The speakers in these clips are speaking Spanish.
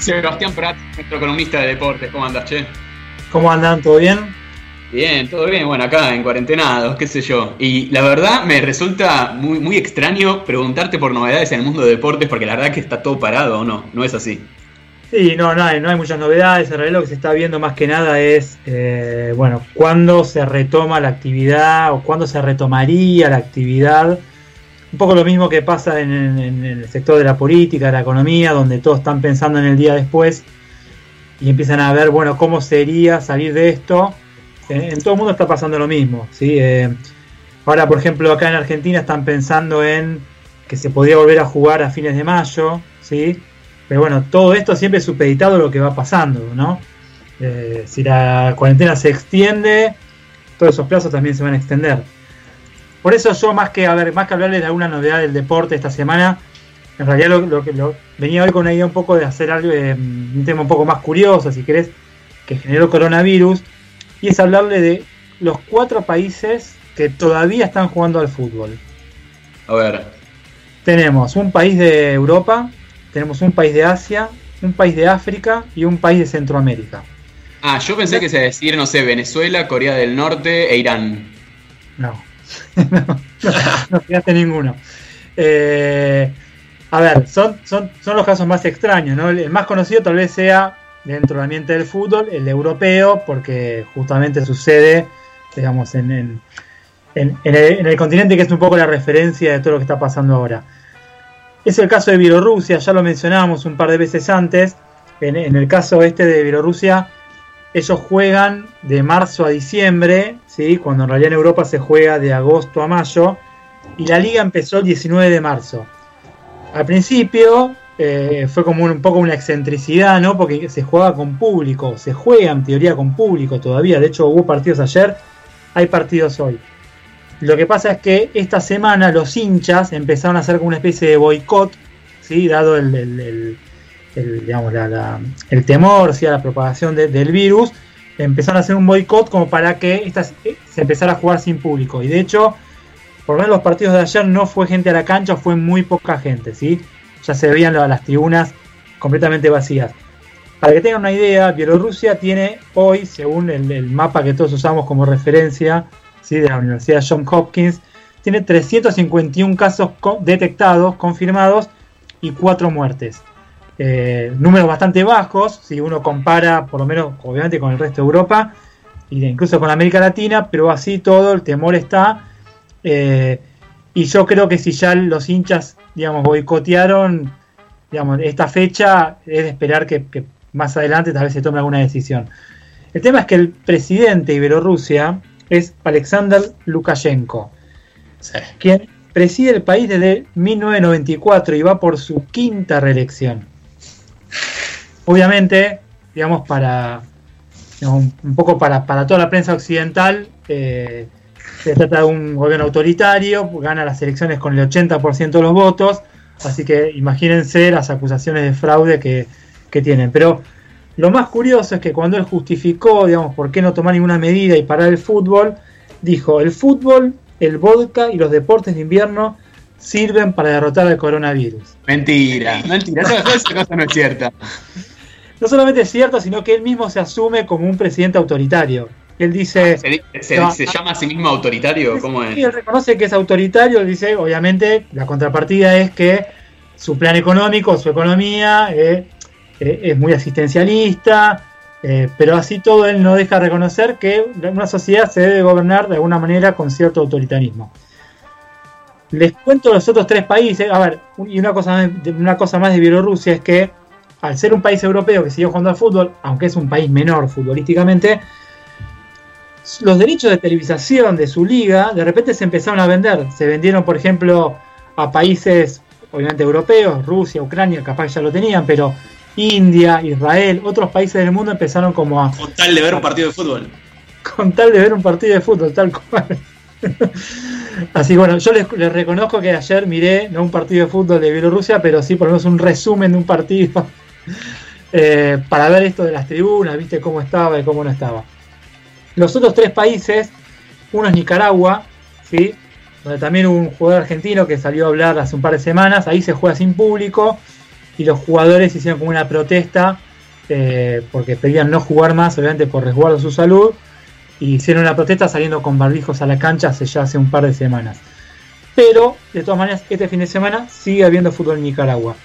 Sebastián Prat, nuestro columnista de deportes. ¿Cómo andas, che? ¿Cómo andan? ¿Todo bien? Bien, todo bien. Bueno, acá en cuarentenados, qué sé yo. Y la verdad me resulta muy, muy extraño preguntarte por novedades en el mundo de deportes porque la verdad que está todo parado, ¿o no? No es así. Sí, no, no hay, no hay muchas novedades. En realidad lo que se está viendo más que nada es, eh, bueno, cuándo se retoma la actividad o cuándo se retomaría la actividad. Un poco lo mismo que pasa en, el sector de la política, de la economía, donde todos están pensando en el día después y empiezan a ver, bueno, cómo sería salir de esto en todo el mundo está pasando lo mismo. ¿sí? Eh, ahora, por ejemplo, acá en Argentina están pensando en que se podría volver a jugar a fines de mayo, ¿sí? Pero bueno, todo esto siempre es supeditado a lo que va pasando, ¿no? Eh, si la cuarentena se extiende, todos esos plazos también se van a extender. Por eso yo más que, a ver, más que hablarles de alguna novedad del deporte esta semana, en realidad lo, que venía hoy con una idea un poco de hacer algo, eh, un tema un poco más curioso, si querés, que generó coronavirus, y es hablarle de los cuatro países que todavía están jugando al fútbol. A ver. Tenemos un país de Europa, tenemos un país de Asia, un país de África y un país de Centroamérica. Ah, yo pensé que se decir, no sé, Venezuela, Corea del Norte e Irán. No, no, fíjate ninguno. Eh, a ver, son, son, son los casos más extraños, ¿no? El más conocido tal vez sea dentro del ambiente del fútbol, el europeo, porque justamente sucede, digamos, en, en, el, continente que es un poco la referencia de todo lo que está pasando ahora. Es el caso de Bielorrusia, ya lo mencionábamos un par de veces antes. En, el caso este de Bielorrusia, ellos juegan de marzo a diciembre, ¿sí? cuando en realidad en Europa se juega de agosto a mayo, y la liga empezó el 19 de marzo. Al principio, eh, fue como un, poco una excentricidad, ¿no? Porque se jugaba con público, se juega en teoría con público todavía. De hecho, hubo partidos ayer, hay partidos hoy. Lo que pasa es que esta semana los hinchas empezaron a hacer como una especie de boicot, ¿sí? Dado el, digamos, el temor, ¿sí? la propagación del virus, empezaron a hacer un boicot como para que estas, eh, se empezara a jugar sin público. Y de hecho, por lo menos los partidos de ayer no fue gente a la cancha, fue muy poca gente, ¿sí? ya se veían las tribunas completamente vacías. Para que tengan una idea, Bielorrusia tiene hoy, según el, mapa que todos usamos como referencia ¿sí? de la Universidad John Hopkins, tiene 351 casos detectados, confirmados y 4 muertes. Eh, números bastante bajos, si uno compara, por lo menos, obviamente, con el resto de Europa e incluso con América Latina, pero así todo, el temor está. Eh, y yo creo que si ya los hinchas, digamos, boicotearon, digamos, esta fecha, es de esperar que, más adelante tal vez se tome alguna decisión. El tema es que el presidente de Bielorrusia es Alexander Lukashenko, quien preside el país desde 1994 y va por su quinta reelección. Obviamente, digamos, para un poco para, para toda la prensa occidental, eh, se trata de un gobierno autoritario, gana las elecciones con el 80% de los votos, así que imagínense las acusaciones de fraude que, tienen. Pero lo más curioso es que cuando él justificó, digamos, por qué no tomar ninguna medida y parar el fútbol, dijo, el fútbol, el vodka y los deportes de invierno sirven para derrotar al coronavirus. Mentira, mentira, esa cosa no es cierta. No solamente es cierto, sino que él mismo se asume como un presidente autoritario. Él dice. ¿Se, llama a sí mismo autoritario? ¿Cómo es? Sí, él reconoce que es autoritario. Él dice, obviamente, la contrapartida es que su plan económico, su economía eh, eh, es muy asistencialista. Eh, pero así todo él no deja reconocer que una sociedad se debe gobernar de alguna manera con cierto autoritarismo. Les cuento los otros tres países. A ver, y una cosa, una cosa más de Bielorrusia es que al ser un país europeo que sigue jugando al fútbol, aunque es un país menor futbolísticamente, los derechos de televisación de su liga de repente se empezaron a vender. Se vendieron, por ejemplo, a países, obviamente europeos, Rusia, Ucrania, capaz ya lo tenían, pero India, Israel, otros países del mundo empezaron como a... Con tal de ver un partido de fútbol. Con tal de ver un partido de fútbol, tal cual. Así bueno, yo les, reconozco que ayer miré no un partido de fútbol de Bielorrusia, pero sí por lo menos un resumen de un partido eh, para ver esto de las tribunas, viste cómo estaba y cómo no estaba. Los otros tres países, uno es Nicaragua, ¿sí? donde también hubo un jugador argentino que salió a hablar hace un par de semanas, ahí se juega sin público, y los jugadores hicieron como una protesta eh, porque pedían no jugar más, obviamente por resguardo de su salud, y hicieron una protesta saliendo con barbijos a la cancha hace ya hace un par de semanas. Pero, de todas maneras, este fin de semana sigue habiendo fútbol en Nicaragua.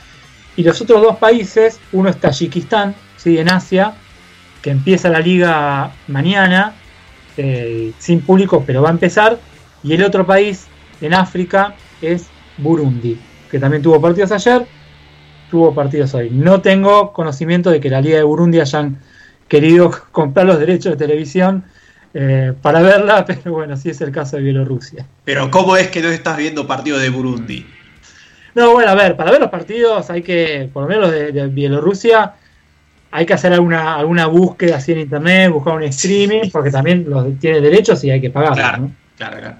Y los otros dos países, uno es Tayikistán, ¿sí? en Asia, que empieza la liga mañana, eh, sin público, pero va a empezar. Y el otro país en África es Burundi, que también tuvo partidos ayer, tuvo partidos hoy. No tengo conocimiento de que la Liga de Burundi hayan querido comprar los derechos de televisión eh, para verla, pero bueno, sí es el caso de Bielorrusia. Pero ¿cómo es que no estás viendo partidos de Burundi? No, bueno, a ver, para ver los partidos hay que, por lo menos de, de Bielorrusia, hay que hacer alguna, alguna búsqueda así en internet, buscar un streaming, porque también los tiene derechos y hay que pagar. Claro, ¿no? claro, claro.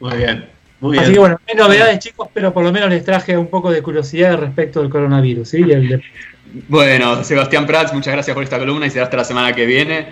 Muy bien, muy bien. Así que bueno, hay novedades chicos, pero por lo menos les traje un poco de curiosidad respecto del coronavirus. ¿sí? Y el de- Bueno, Sebastián Prats, muchas gracias por esta columna y será hasta la semana que viene.